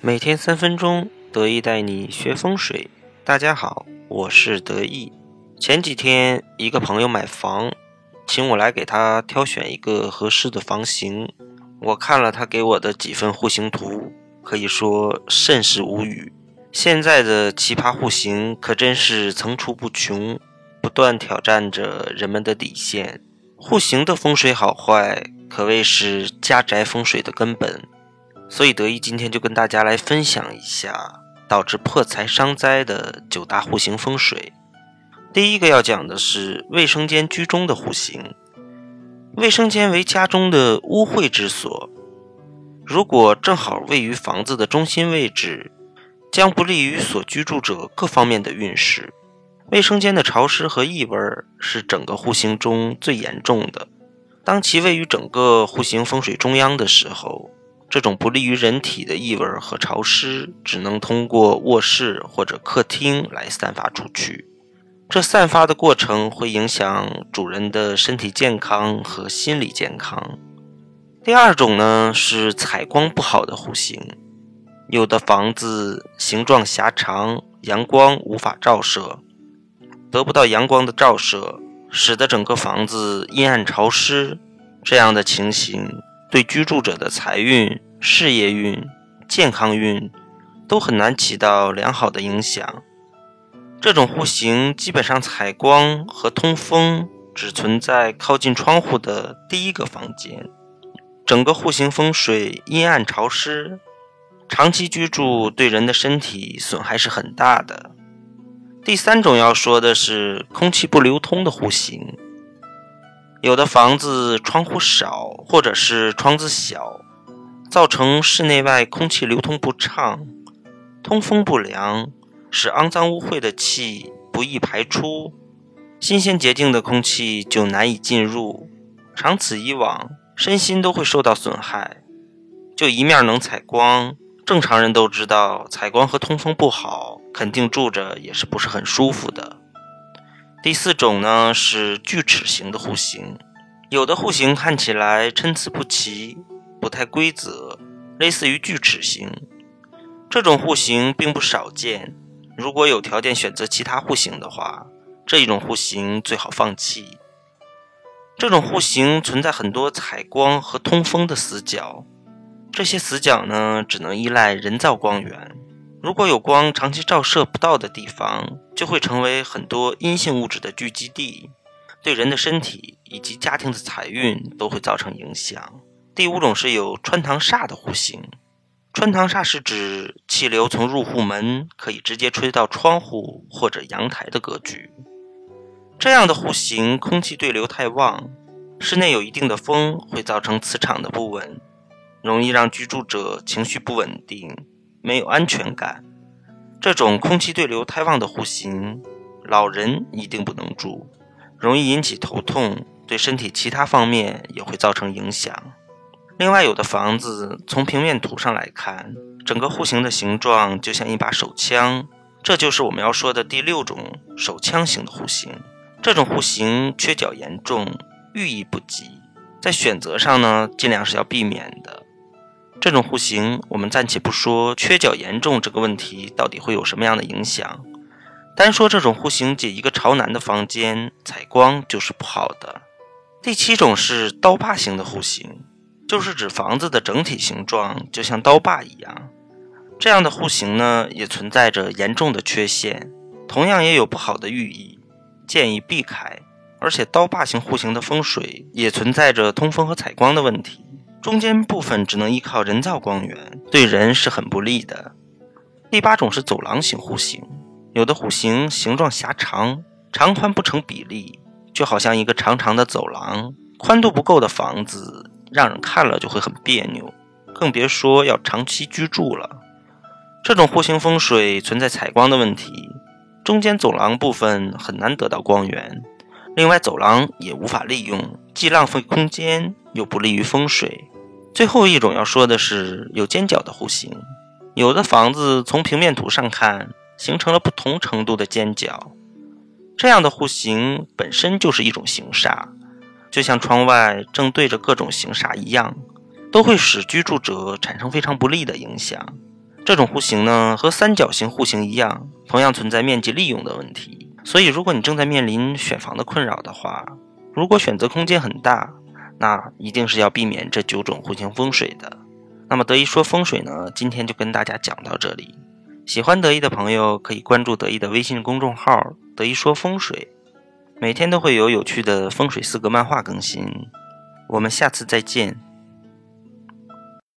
每天三分钟，得意带你学风水。大家好，我是得意。前几天一个朋友买房，请我来给他挑选一个合适的房型。我看了他给我的几份户型图，可以说甚是无语。现在的奇葩户型可真是层出不穷，不断挑战着人们的底线。户型的风水好坏，可谓是家宅风水的根本。所以，德一今天就跟大家来分享一下导致破财伤灾的九大户型风水。第一个要讲的是卫生间居中的户型。卫生间为家中的污秽之所，如果正好位于房子的中心位置，将不利于所居住者各方面的运势。卫生间的潮湿和异味是整个户型中最严重的。当其位于整个户型风水中央的时候，这种不利于人体的异味和潮湿，只能通过卧室或者客厅来散发出去。这散发的过程会影响主人的身体健康和心理健康。第二种呢是采光不好的户型，有的房子形状狭长，阳光无法照射，得不到阳光的照射，使得整个房子阴暗潮湿。这样的情形。对居住者的财运、事业运、健康运都很难起到良好的影响。这种户型基本上采光和通风只存在靠近窗户的第一个房间，整个户型风水阴暗潮湿，长期居住对人的身体损害是很大的。第三种要说的是空气不流通的户型。有的房子窗户少，或者是窗子小，造成室内外空气流通不畅，通风不良，使肮脏污秽的气不易排出，新鲜洁净的空气就难以进入。长此以往，身心都会受到损害。就一面能采光，正常人都知道，采光和通风不好，肯定住着也是不是很舒服的。第四种呢是锯齿形的户型，有的户型看起来参差不齐，不太规则，类似于锯齿形。这种户型并不少见，如果有条件选择其他户型的话，这一种户型最好放弃。这种户型存在很多采光和通风的死角，这些死角呢只能依赖人造光源。如果有光长期照射不到的地方，就会成为很多阴性物质的聚集地，对人的身体以及家庭的财运都会造成影响。第五种是有穿堂煞的户型，穿堂煞是指气流从入户门可以直接吹到窗户或者阳台的格局。这样的户型空气对流太旺，室内有一定的风，会造成磁场的不稳，容易让居住者情绪不稳定。没有安全感，这种空气对流太旺的户型，老人一定不能住，容易引起头痛，对身体其他方面也会造成影响。另外，有的房子从平面图上来看，整个户型的形状就像一把手枪，这就是我们要说的第六种手枪型的户型。这种户型缺角严重，寓意不吉，在选择上呢，尽量是要避免的。这种户型，我们暂且不说缺角严重这个问题到底会有什么样的影响，单说这种户型仅一个朝南的房间采光就是不好的。第七种是刀把型的户型，就是指房子的整体形状就像刀把一样。这样的户型呢，也存在着严重的缺陷，同样也有不好的寓意，建议避开。而且刀把型户型的风水也存在着通风和采光的问题。中间部分只能依靠人造光源，对人是很不利的。第八种是走廊型户型，有的户型形状狭长，长宽不成比例，就好像一个长长的走廊，宽度不够的房子，让人看了就会很别扭，更别说要长期居住了。这种户型风水存在采光的问题，中间走廊部分很难得到光源，另外走廊也无法利用，既浪费空间，又不利于风水。最后一种要说的是有尖角的户型，有的房子从平面图上看形成了不同程度的尖角，这样的户型本身就是一种形煞，就像窗外正对着各种形煞一样，都会使居住者产生非常不利的影响。这种户型呢，和三角形户型一样，同样存在面积利用的问题。所以，如果你正在面临选房的困扰的话，如果选择空间很大，那一定是要避免这九种户型风水的。那么，德意说风水呢，今天就跟大家讲到这里。喜欢德意的朋友可以关注德意的微信公众号“德一说风水”，每天都会有有趣的风水四格漫画更新。我们下次再见。